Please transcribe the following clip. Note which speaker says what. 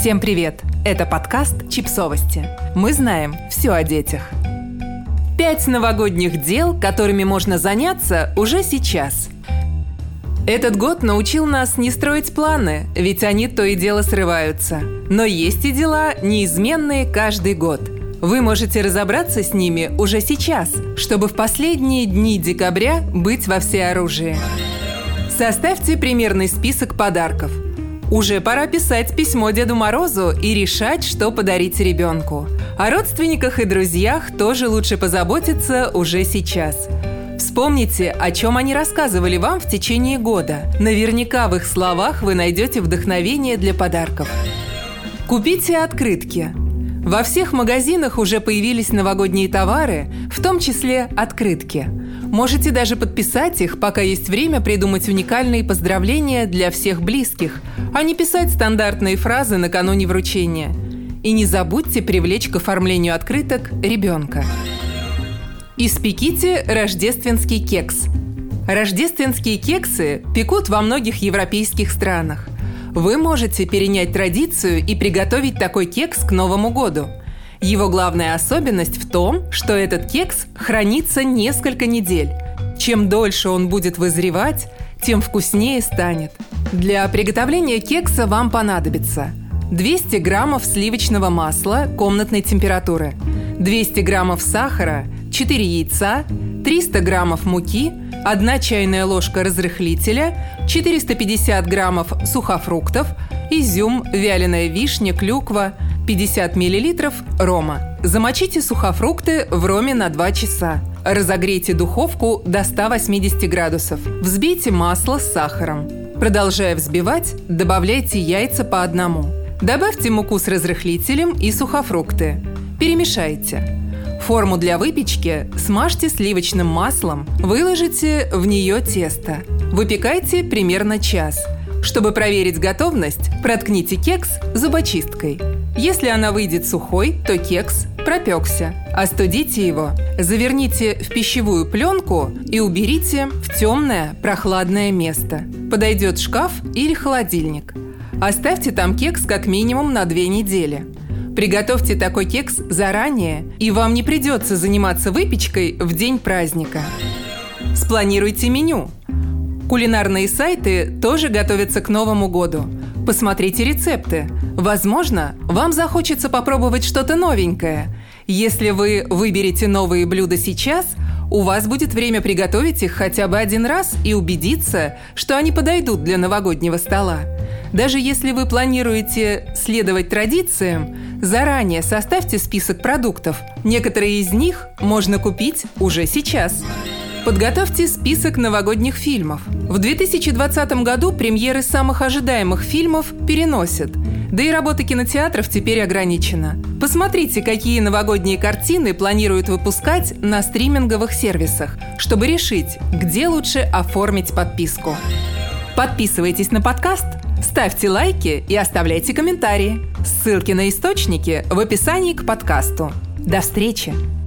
Speaker 1: Всем привет! Это подкаст «Чипсовости». Мы знаем все о детях. Пять новогодних дел, которыми можно заняться уже сейчас. Этот год научил нас не строить планы, ведь они то и дело срываются. Но есть и дела, неизменные каждый год. Вы можете разобраться с ними уже сейчас, чтобы в последние дни декабря быть во всеоружии. Составьте примерный список подарков – уже пора писать письмо Деду Морозу и решать, что подарить ребенку. О родственниках и друзьях тоже лучше позаботиться уже сейчас. Вспомните, о чем они рассказывали вам в течение года. Наверняка в их словах вы найдете вдохновение для подарков. Купите открытки. Во всех магазинах уже появились новогодние товары, в том числе открытки. Можете даже подписать их, пока есть время придумать уникальные поздравления для всех близких, а не писать стандартные фразы накануне вручения. И не забудьте привлечь к оформлению открыток ребенка. Испеките рождественский кекс. Рождественские кексы пекут во многих европейских странах. Вы можете перенять традицию и приготовить такой кекс к Новому году. Его главная особенность в том, что этот кекс хранится несколько недель. Чем дольше он будет вызревать, тем вкуснее станет. Для приготовления кекса вам понадобится 200 граммов сливочного масла комнатной температуры, 200 граммов сахара, 4 яйца, 300 граммов муки, 1 чайная ложка разрыхлителя, 450 граммов сухофруктов, изюм, вяленая вишня, клюква, 50 миллилитров рома. Замочите сухофрукты в роме на 2 часа. Разогрейте духовку до 180 градусов. Взбейте масло с сахаром. Продолжая взбивать, добавляйте яйца по одному. Добавьте муку с разрыхлителем и сухофрукты. Перемешайте. Форму для выпечки смажьте сливочным маслом, выложите в нее тесто. Выпекайте примерно час. Чтобы проверить готовность, проткните кекс зубочисткой. Если она выйдет сухой, то кекс пропекся. Остудите его, заверните в пищевую пленку и уберите в темное прохладное место. Подойдет шкаф или холодильник. Оставьте там кекс как минимум на две недели. Приготовьте такой кекс заранее, и вам не придется заниматься выпечкой в день праздника. Спланируйте меню. Кулинарные сайты тоже готовятся к Новому году. Посмотрите рецепты. Возможно, вам захочется попробовать что-то новенькое. Если вы выберете новые блюда сейчас, у вас будет время приготовить их хотя бы один раз и убедиться, что они подойдут для новогоднего стола. Даже если вы планируете следовать традициям, заранее составьте список продуктов. Некоторые из них можно купить уже сейчас. Подготовьте список новогодних фильмов. В 2020 году премьеры самых ожидаемых фильмов переносят. Да и работа кинотеатров теперь ограничена. Посмотрите, какие новогодние картины планируют выпускать на стриминговых сервисах, чтобы решить, где лучше оформить подписку. Подписывайтесь на подкаст, ставьте лайки и оставляйте комментарии. Ссылки на источники в описании к подкасту. До встречи!